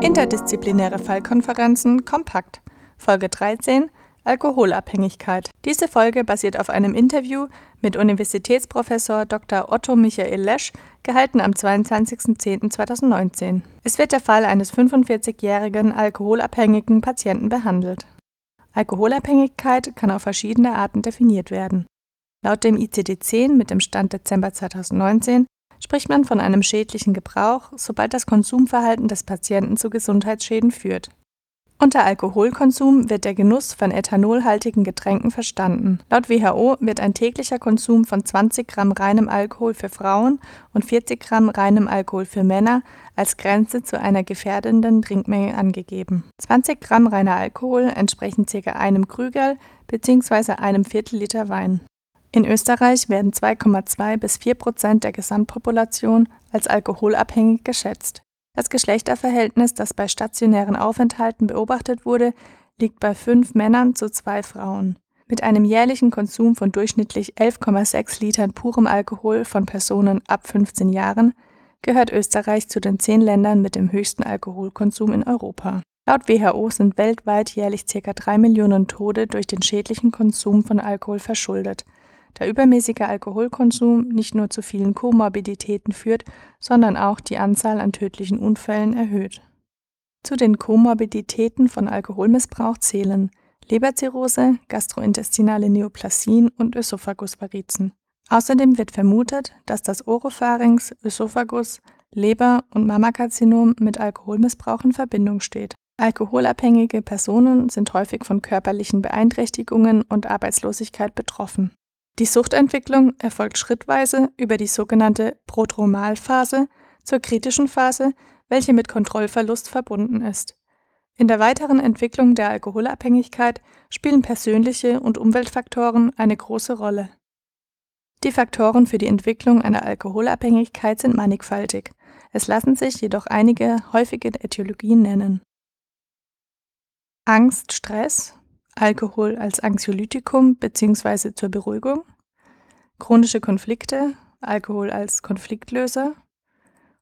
Interdisziplinäre Fallkonferenzen kompakt. Folge 13 Alkoholabhängigkeit. Diese Folge basiert auf einem Interview mit Universitätsprofessor Dr. Otto Michael Lesch, gehalten am 22.10.2019. Es wird der Fall eines 45-jährigen alkoholabhängigen Patienten behandelt. Alkoholabhängigkeit kann auf verschiedene Arten definiert werden. Laut dem ICD-10 mit dem Stand Dezember 2019 spricht man von einem schädlichen Gebrauch, sobald das Konsumverhalten des Patienten zu Gesundheitsschäden führt. Unter Alkoholkonsum wird der Genuss von ethanolhaltigen Getränken verstanden. Laut WHO wird ein täglicher Konsum von 20 Gramm reinem Alkohol für Frauen und 40 Gramm reinem Alkohol für Männer als Grenze zu einer gefährdenden Trinkmenge angegeben. 20 Gramm reiner Alkohol entsprechen ca. einem Krügerl bzw. einem Viertelliter Wein. In Österreich werden 2,2 bis 4 Prozent der Gesamtpopulation als alkoholabhängig geschätzt. Das Geschlechterverhältnis, das bei stationären Aufenthalten beobachtet wurde, liegt bei fünf Männern zu zwei Frauen. Mit einem jährlichen Konsum von durchschnittlich 11,6 Litern purem Alkohol von Personen ab 15 Jahren gehört Österreich zu den zehn Ländern mit dem höchsten Alkoholkonsum in Europa. Laut WHO sind weltweit jährlich ca. drei Millionen Tode durch den schädlichen Konsum von Alkohol verschuldet da übermäßiger Alkoholkonsum nicht nur zu vielen Komorbiditäten führt, sondern auch die Anzahl an tödlichen Unfällen erhöht. Zu den Komorbiditäten von Alkoholmissbrauch zählen Leberzirrhose, gastrointestinale Neoplasien und Ösophagusvarizen. Außerdem wird vermutet, dass das Oropharynx, Ösophagus, Leber- und Mammakarzinom mit Alkoholmissbrauch in Verbindung steht. Alkoholabhängige Personen sind häufig von körperlichen Beeinträchtigungen und Arbeitslosigkeit betroffen. Die Suchtentwicklung erfolgt schrittweise über die sogenannte Prodromalphase zur kritischen Phase, welche mit Kontrollverlust verbunden ist. In der weiteren Entwicklung der Alkoholabhängigkeit spielen persönliche und Umweltfaktoren eine große Rolle. Die Faktoren für die Entwicklung einer Alkoholabhängigkeit sind mannigfaltig. Es lassen sich jedoch einige häufige Äthiologien nennen. Angst, Stress, Alkohol als Anxiolytikum bzw. zur Beruhigung, chronische Konflikte, Alkohol als Konfliktlöser,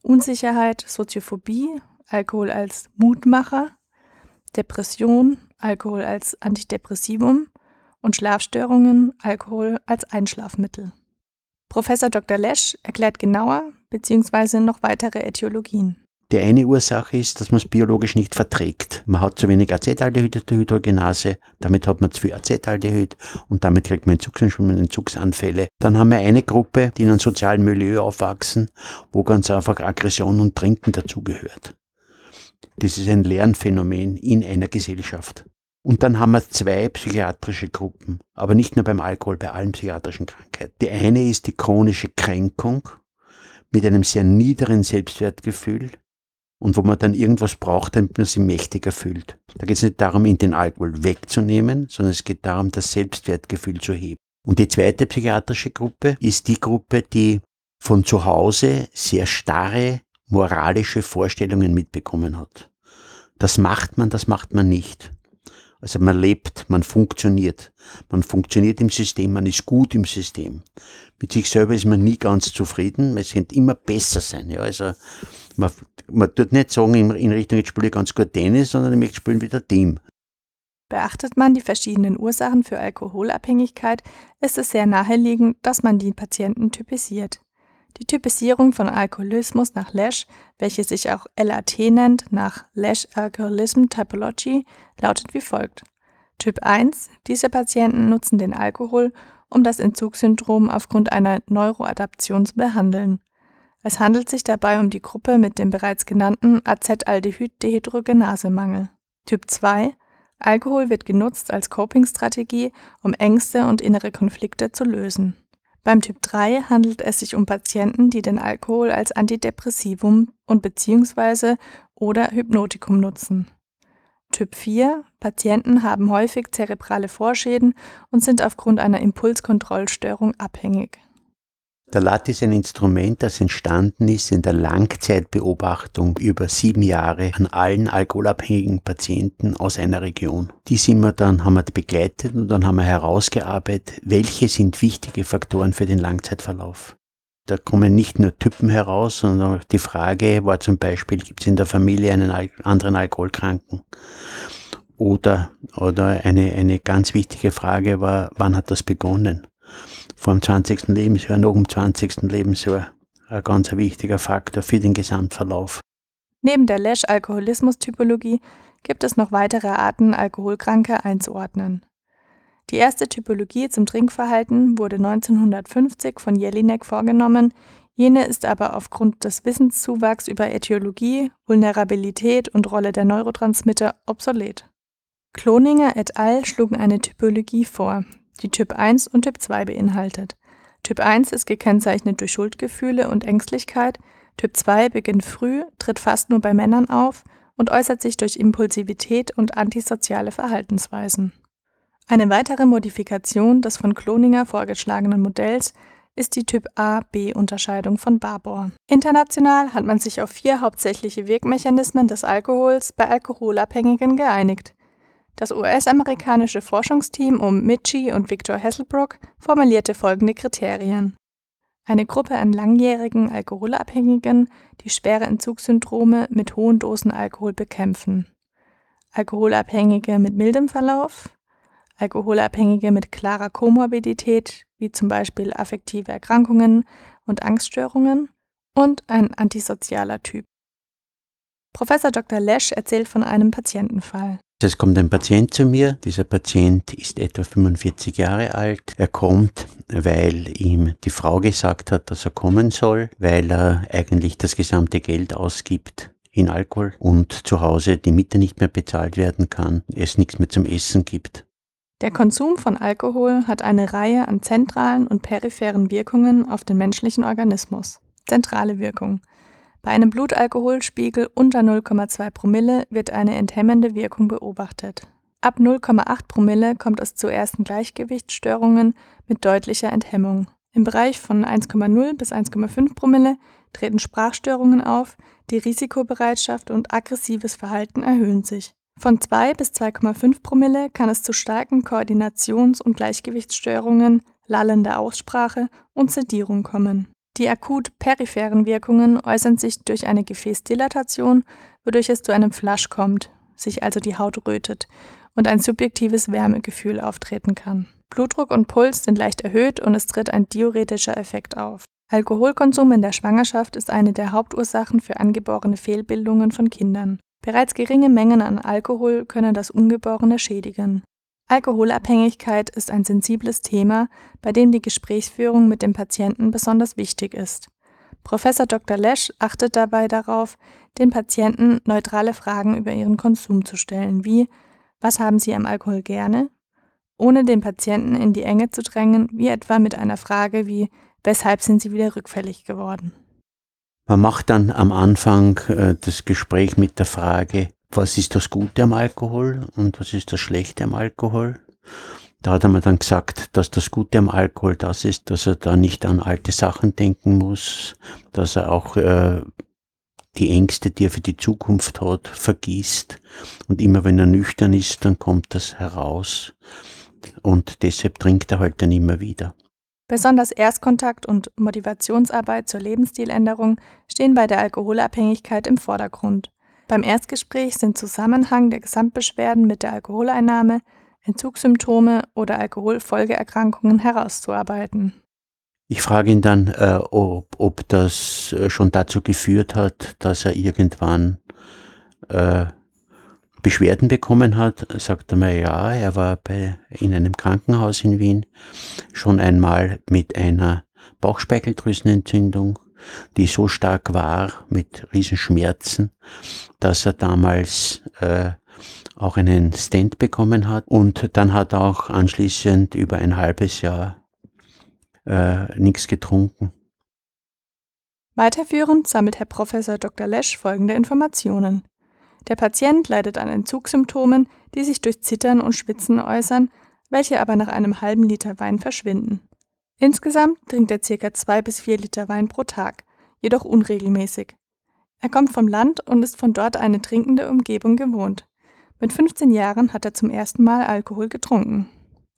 Unsicherheit, Soziophobie, Alkohol als Mutmacher, Depression, Alkohol als Antidepressivum und Schlafstörungen, Alkohol als Einschlafmittel. Professor Dr. Lesch erklärt genauer bzw. noch weitere Äthiologien. Die eine Ursache ist, dass man es biologisch nicht verträgt. Man hat zu wenig Acetaldehyd der Hydrogenase, damit hat man zu viel Acetaldehyd und damit kriegt man Entzugsanschwimmen, Entzugsanfälle. Dann haben wir eine Gruppe, die in einem sozialen Milieu aufwachsen, wo ganz einfach Aggression und Trinken dazugehört. Das ist ein Lernphänomen in einer Gesellschaft. Und dann haben wir zwei psychiatrische Gruppen, aber nicht nur beim Alkohol, bei allen psychiatrischen Krankheiten. Die eine ist die chronische Kränkung mit einem sehr niederen Selbstwertgefühl, und wo man dann irgendwas braucht, damit man sich mächtiger fühlt. Da geht es nicht darum, ihn den Alkohol wegzunehmen, sondern es geht darum, das Selbstwertgefühl zu heben. Und die zweite psychiatrische Gruppe ist die Gruppe, die von zu Hause sehr starre moralische Vorstellungen mitbekommen hat. Das macht man, das macht man nicht. Also man lebt, man funktioniert. Man funktioniert im System, man ist gut im System. Mit sich selber ist man nie ganz zufrieden, es könnte immer besser sein. Ja, also man, man tut nicht sagen in, Richtung, jetzt spiele ich ganz gut Tennis, sondern ich möchte spielen wie der Team. Beachtet man die verschiedenen Ursachen für Alkoholabhängigkeit, ist es sehr naheliegend, dass man die Patienten typisiert. Die Typisierung von Alkoholismus nach Lesch, welche sich auch LAT nennt, nach Lesch Alcoholism Typology, lautet wie folgt. Typ 1. Diese Patienten nutzen den Alkohol, um das Entzugssyndrom aufgrund einer Neuroadaption zu behandeln. Es handelt sich dabei um die Gruppe mit dem bereits genannten Acetaldehyd-Dehydrogenase-Mangel. Typ 2 Alkohol wird genutzt als Coping-Strategie, um Ängste und innere Konflikte zu lösen. Beim Typ 3 handelt es sich um Patienten, die den Alkohol als Antidepressivum und bzw. oder Hypnotikum nutzen. Typ 4 Patienten haben häufig zerebrale Vorschäden und sind aufgrund einer Impulskontrollstörung abhängig. Der LAT ist ein Instrument, das entstanden ist in der Langzeitbeobachtung über sieben Jahre an allen alkoholabhängigen Patienten aus einer Region. Die sind wir dann, haben wir begleitet und dann haben wir herausgearbeitet, welche sind wichtige Faktoren für den Langzeitverlauf. Da kommen nicht nur Typen heraus, sondern die Frage war zum Beispiel, gibt es in der Familie einen anderen Alkoholkranken? Oder, oder eine, eine ganz wichtige Frage war, wann hat das begonnen? Vor dem 20. Lebensjahr, noch dem 20. Lebensjahr. Ein ganz wichtiger Faktor für den Gesamtverlauf. Neben der Lesch-Alkoholismus-Typologie gibt es noch weitere Arten, Alkoholkranke einzuordnen. Die erste Typologie zum Trinkverhalten wurde 1950 von Jelinek vorgenommen, jene ist aber aufgrund des Wissenszuwachs über Äthiologie, Vulnerabilität und Rolle der Neurotransmitter obsolet. Kloninger et al. schlugen eine Typologie vor, die Typ 1 und Typ 2 beinhaltet. Typ 1 ist gekennzeichnet durch Schuldgefühle und Ängstlichkeit, Typ 2 beginnt früh, tritt fast nur bei Männern auf und äußert sich durch Impulsivität und antisoziale Verhaltensweisen. Eine weitere Modifikation des von Kloninger vorgeschlagenen Modells ist die Typ A-B-Unterscheidung von Barbour. International hat man sich auf vier hauptsächliche Wirkmechanismen des Alkohols bei Alkoholabhängigen geeinigt. Das US-amerikanische Forschungsteam um Mitchie und Victor Hasselbrook formulierte folgende Kriterien. Eine Gruppe an langjährigen Alkoholabhängigen, die schwere Entzugssyndrome mit hohen Dosen Alkohol bekämpfen. Alkoholabhängige mit mildem Verlauf, Alkoholabhängige mit klarer Komorbidität, wie zum Beispiel affektive Erkrankungen und Angststörungen, und ein antisozialer Typ. Professor Dr. Lesch erzählt von einem Patientenfall. Es kommt ein Patient zu mir. Dieser Patient ist etwa 45 Jahre alt. Er kommt, weil ihm die Frau gesagt hat, dass er kommen soll, weil er eigentlich das gesamte Geld ausgibt in Alkohol und zu Hause die Miete nicht mehr bezahlt werden kann, es nichts mehr zum Essen gibt. Der Konsum von Alkohol hat eine Reihe an zentralen und peripheren Wirkungen auf den menschlichen Organismus. Zentrale Wirkung. Bei einem Blutalkoholspiegel unter 0,2 Promille wird eine enthemmende Wirkung beobachtet. Ab 0,8 Promille kommt es zu ersten Gleichgewichtsstörungen mit deutlicher Enthemmung. Im Bereich von 1,0 bis 1,5 Promille treten Sprachstörungen auf, die Risikobereitschaft und aggressives Verhalten erhöhen sich. Von 2 bis 2,5 Promille kann es zu starken Koordinations- und Gleichgewichtsstörungen, lallender Aussprache und Sedierung kommen. Die akut peripheren Wirkungen äußern sich durch eine Gefäßdilatation, wodurch es zu einem Flasch kommt, sich also die Haut rötet und ein subjektives Wärmegefühl auftreten kann. Blutdruck und Puls sind leicht erhöht und es tritt ein diuretischer Effekt auf. Alkoholkonsum in der Schwangerschaft ist eine der Hauptursachen für angeborene Fehlbildungen von Kindern. Bereits geringe Mengen an Alkohol können das Ungeborene schädigen. Alkoholabhängigkeit ist ein sensibles Thema, bei dem die Gesprächsführung mit dem Patienten besonders wichtig ist. Professor Dr. Lesch achtet dabei darauf, den Patienten neutrale Fragen über ihren Konsum zu stellen, wie Was haben Sie am Alkohol gerne? ohne den Patienten in die Enge zu drängen, wie etwa mit einer Frage wie Weshalb sind Sie wieder rückfällig geworden? Man macht dann am Anfang äh, das Gespräch mit der Frage, was ist das Gute am Alkohol und was ist das Schlechte am Alkohol? Da hat er mir dann gesagt, dass das Gute am Alkohol das ist, dass er da nicht an alte Sachen denken muss, dass er auch äh, die Ängste, die er für die Zukunft hat, vergisst. Und immer wenn er nüchtern ist, dann kommt das heraus. Und deshalb trinkt er halt dann immer wieder. Besonders Erstkontakt und Motivationsarbeit zur Lebensstiländerung stehen bei der Alkoholabhängigkeit im Vordergrund. Beim Erstgespräch sind Zusammenhang der Gesamtbeschwerden mit der Alkoholeinnahme, Entzugssymptome oder Alkoholfolgeerkrankungen herauszuarbeiten. Ich frage ihn dann, äh, ob, ob das äh, schon dazu geführt hat, dass er irgendwann äh, Beschwerden bekommen hat, sagt er mir, ja, er war bei, in einem Krankenhaus in Wien schon einmal mit einer Bauchspeicheldrüsenentzündung, die so stark war mit Riesenschmerzen, dass er damals äh, auch einen Stent bekommen hat und dann hat er auch anschließend über ein halbes Jahr äh, nichts getrunken. Weiterführend sammelt Herr Professor Dr. Lesch folgende Informationen. Der Patient leidet an Entzugssymptomen, die sich durch Zittern und Schwitzen äußern, welche aber nach einem halben Liter Wein verschwinden. Insgesamt trinkt er ca. zwei bis vier Liter Wein pro Tag, jedoch unregelmäßig. Er kommt vom Land und ist von dort eine trinkende Umgebung gewohnt. Mit 15 Jahren hat er zum ersten Mal Alkohol getrunken.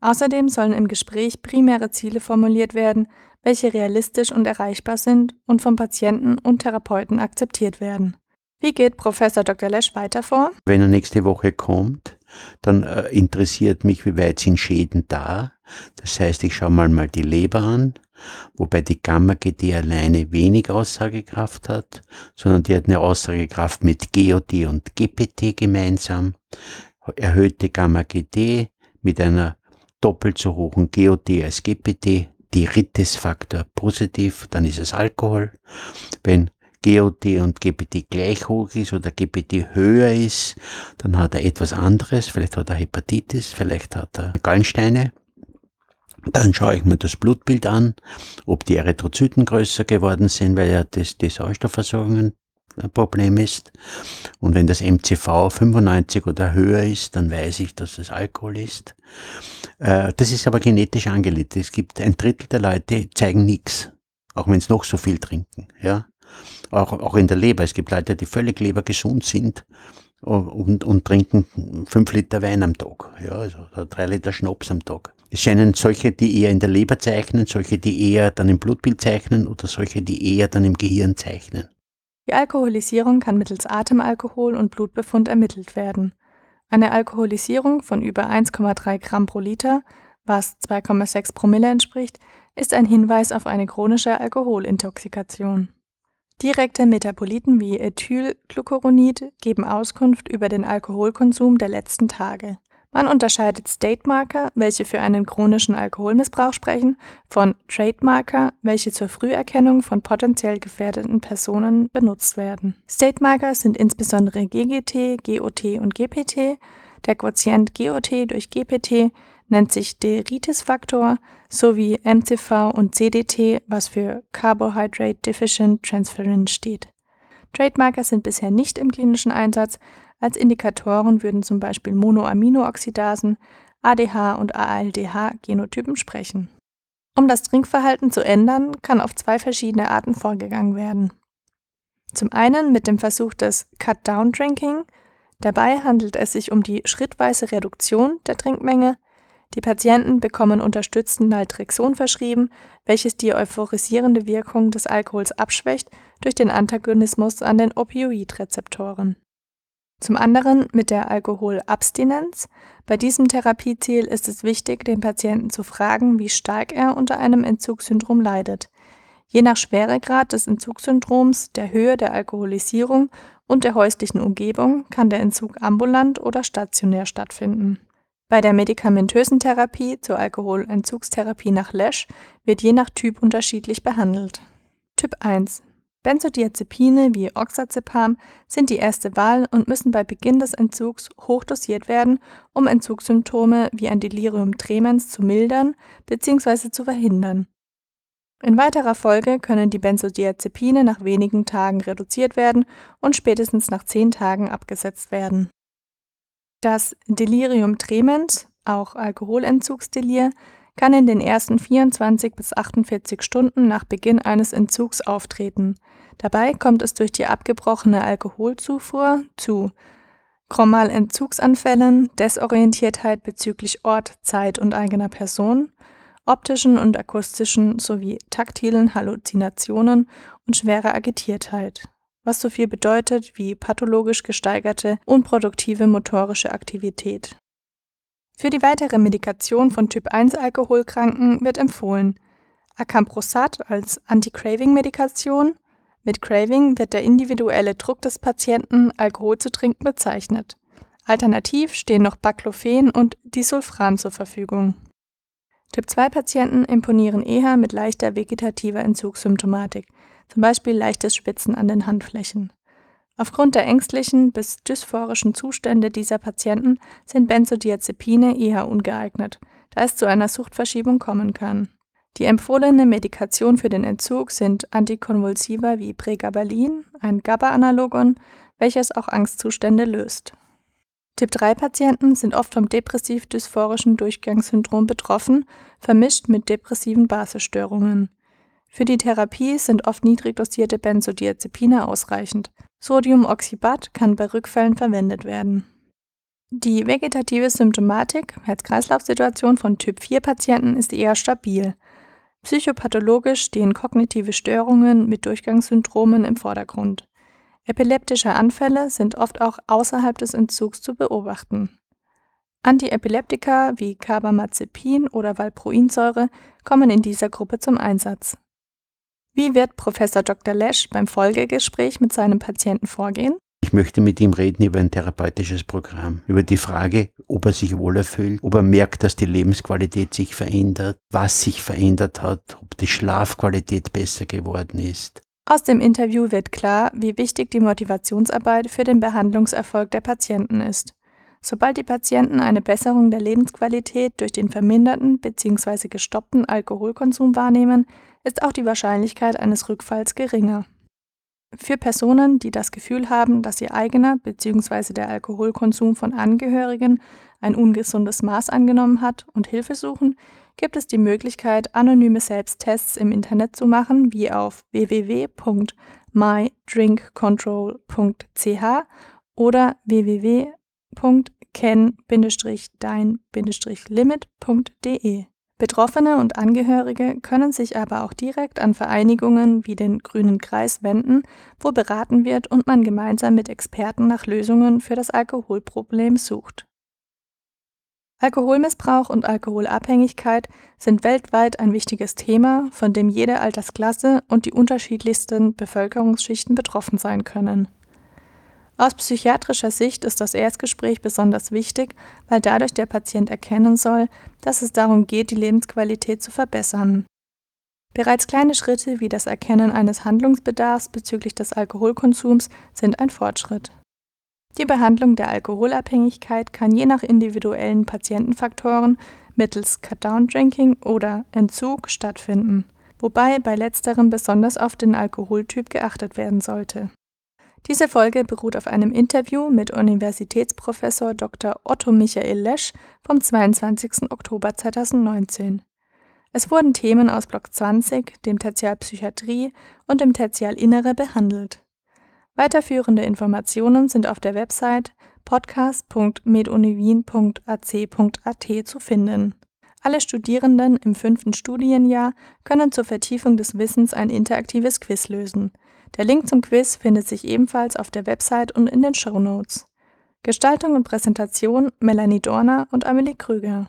Außerdem sollen im Gespräch primäre Ziele formuliert werden, welche realistisch und erreichbar sind und vom Patienten und Therapeuten akzeptiert werden. Wie geht Professor Dr. Lesch weiter vor? Wenn er nächste Woche kommt, dann äh, interessiert mich, wie weit sind Schäden da. Das heißt, ich schaue mal mal die Leber an, wobei die Gamma-GT alleine wenig Aussagekraft hat, sondern die hat eine Aussagekraft mit GOT und GPT gemeinsam. Erhöhte Gamma-GT mit einer doppelt so hohen GOT als GPT, Diabetes-Faktor positiv, dann ist es Alkohol. Wenn GOT und GPT gleich hoch ist oder GPT höher ist, dann hat er etwas anderes, vielleicht hat er Hepatitis, vielleicht hat er Gallensteine. Dann schaue ich mir das Blutbild an, ob die Erythrozyten größer geworden sind, weil ja das, die Sauerstoffversorgung ein Problem ist. Und wenn das MCV 95 oder höher ist, dann weiß ich, dass es Alkohol ist. Äh, das ist aber genetisch angelegt. Es gibt ein Drittel der Leute, zeigen nichts, auch wenn sie noch so viel trinken. Ja? Auch, auch in der Leber. Es gibt Leute, die völlig lebergesund sind und, und trinken fünf Liter Wein am Tag. Ja, also drei Liter Schnaps am Tag. Es scheinen solche, die eher in der Leber zeichnen, solche, die eher dann im Blutbild zeichnen oder solche, die eher dann im Gehirn zeichnen. Die Alkoholisierung kann mittels Atemalkohol und Blutbefund ermittelt werden. Eine Alkoholisierung von über 1,3 Gramm pro Liter, was 2,6 Promille entspricht, ist ein Hinweis auf eine chronische Alkoholintoxikation. Direkte Metaboliten wie Ethylglucuronid geben Auskunft über den Alkoholkonsum der letzten Tage. Man unterscheidet State-Marker, welche für einen chronischen Alkoholmissbrauch sprechen, von Trade-Marker, welche zur Früherkennung von potenziell gefährdeten Personen benutzt werden. State-Marker sind insbesondere GGT, GOT und GPT. Der Quotient GOT durch GPT nennt sich Deritis-Faktor sowie MCV und CDT, was für Carbohydrate Deficient Transferrin steht. Trademarker sind bisher nicht im klinischen Einsatz, als Indikatoren würden zum Beispiel Monoaminooxidasen, ADH und ALDH-Genotypen sprechen. Um das Trinkverhalten zu ändern, kann auf zwei verschiedene Arten vorgegangen werden. Zum einen mit dem Versuch des Cut-Down-Drinking. Dabei handelt es sich um die schrittweise Reduktion der Trinkmenge. Die Patienten bekommen unterstützend Naltrexon verschrieben, welches die euphorisierende Wirkung des Alkohols abschwächt durch den Antagonismus an den Opioidrezeptoren. Zum anderen mit der Alkoholabstinenz. Bei diesem Therapieziel ist es wichtig, den Patienten zu fragen, wie stark er unter einem Entzugssyndrom leidet. Je nach Schweregrad des Entzugssyndroms, der Höhe der Alkoholisierung und der häuslichen Umgebung kann der Entzug ambulant oder stationär stattfinden. Bei der medikamentösen Therapie zur Alkoholentzugstherapie nach Lesch wird je nach Typ unterschiedlich behandelt. Typ 1 Benzodiazepine wie Oxazepam sind die erste Wahl und müssen bei Beginn des Entzugs hochdosiert werden, um Entzugssymptome wie ein Delirium tremens zu mildern bzw. zu verhindern. In weiterer Folge können die Benzodiazepine nach wenigen Tagen reduziert werden und spätestens nach zehn Tagen abgesetzt werden. Das Delirium tremens, auch Alkoholentzugsdelir, kann in den ersten 24 bis 48 Stunden nach Beginn eines Entzugs auftreten. Dabei kommt es durch die abgebrochene Alkoholzufuhr zu Chromalentzugsanfällen, Desorientiertheit bezüglich Ort, Zeit und eigener Person, optischen und akustischen sowie taktilen Halluzinationen und schwerer Agitiertheit, was so viel bedeutet wie pathologisch gesteigerte unproduktive motorische Aktivität. Für die weitere Medikation von Typ-1-Alkoholkranken wird empfohlen Acamprosat als Anti-Craving-Medikation. Mit Craving wird der individuelle Druck des Patienten, Alkohol zu trinken, bezeichnet. Alternativ stehen noch Baclofen und Disulfram zur Verfügung. Typ-2-Patienten imponieren eher mit leichter vegetativer Entzugssymptomatik, zum Beispiel leichtes Spitzen an den Handflächen. Aufgrund der ängstlichen bis dysphorischen Zustände dieser Patienten sind Benzodiazepine eher ungeeignet, da es zu einer Suchtverschiebung kommen kann. Die empfohlene Medikation für den Entzug sind Antikonvulsiva wie Pregabalin, ein GABA-Analogon, welches auch Angstzustände löst. Typ-3-Patienten sind oft vom depressiv-dysphorischen Durchgangssyndrom betroffen, vermischt mit depressiven Basisstörungen. Für die Therapie sind oft niedrig dosierte Benzodiazepine ausreichend, Sodiumoxybat kann bei Rückfällen verwendet werden. Die vegetative Symptomatik, Herz-Kreislauf-Situation von Typ-4-Patienten ist eher stabil. Psychopathologisch stehen kognitive Störungen mit Durchgangssyndromen im Vordergrund. Epileptische Anfälle sind oft auch außerhalb des Entzugs zu beobachten. Antiepileptika wie Carbamazepin oder Valproinsäure kommen in dieser Gruppe zum Einsatz. Wie wird Professor Dr. Lesch beim Folgegespräch mit seinem Patienten vorgehen? Ich möchte mit ihm reden über ein therapeutisches Programm, über die Frage, ob er sich wohler fühlt, ob er merkt, dass die Lebensqualität sich verändert, was sich verändert hat, ob die Schlafqualität besser geworden ist. Aus dem Interview wird klar, wie wichtig die Motivationsarbeit für den Behandlungserfolg der Patienten ist. Sobald die Patienten eine Besserung der Lebensqualität durch den verminderten bzw. gestoppten Alkoholkonsum wahrnehmen, ist auch die Wahrscheinlichkeit eines Rückfalls geringer. Für Personen, die das Gefühl haben, dass ihr eigener bzw. der Alkoholkonsum von Angehörigen ein ungesundes Maß angenommen hat und Hilfe suchen, gibt es die Möglichkeit, anonyme Selbsttests im Internet zu machen, wie auf www.mydrinkcontrol.ch oder www.ken-dein-limit.de. Betroffene und Angehörige können sich aber auch direkt an Vereinigungen wie den Grünen Kreis wenden, wo beraten wird und man gemeinsam mit Experten nach Lösungen für das Alkoholproblem sucht. Alkoholmissbrauch und Alkoholabhängigkeit sind weltweit ein wichtiges Thema, von dem jede Altersklasse und die unterschiedlichsten Bevölkerungsschichten betroffen sein können aus psychiatrischer Sicht ist das Erstgespräch besonders wichtig, weil dadurch der Patient erkennen soll, dass es darum geht, die Lebensqualität zu verbessern. Bereits kleine Schritte wie das Erkennen eines Handlungsbedarfs bezüglich des Alkoholkonsums sind ein Fortschritt. Die Behandlung der Alkoholabhängigkeit kann je nach individuellen Patientenfaktoren mittels Cut-Down-Drinking oder Entzug stattfinden, wobei bei letzterem besonders auf den Alkoholtyp geachtet werden sollte diese Folge beruht auf einem Interview mit Universitätsprofessor Dr. Otto Michael Lesch vom 22. Oktober 2019. Es wurden Themen aus Block 20, dem Tertial Psychiatrie und dem Tertial Innere behandelt. Weiterführende Informationen sind auf der Website podcast.meduniwien.ac.at zu finden. Alle Studierenden im fünften Studienjahr können zur Vertiefung des Wissens ein interaktives Quiz lösen. Der Link zum Quiz findet sich ebenfalls auf der Website und in den Show Notes. Gestaltung und Präsentation Melanie Dorner und Amelie Krüger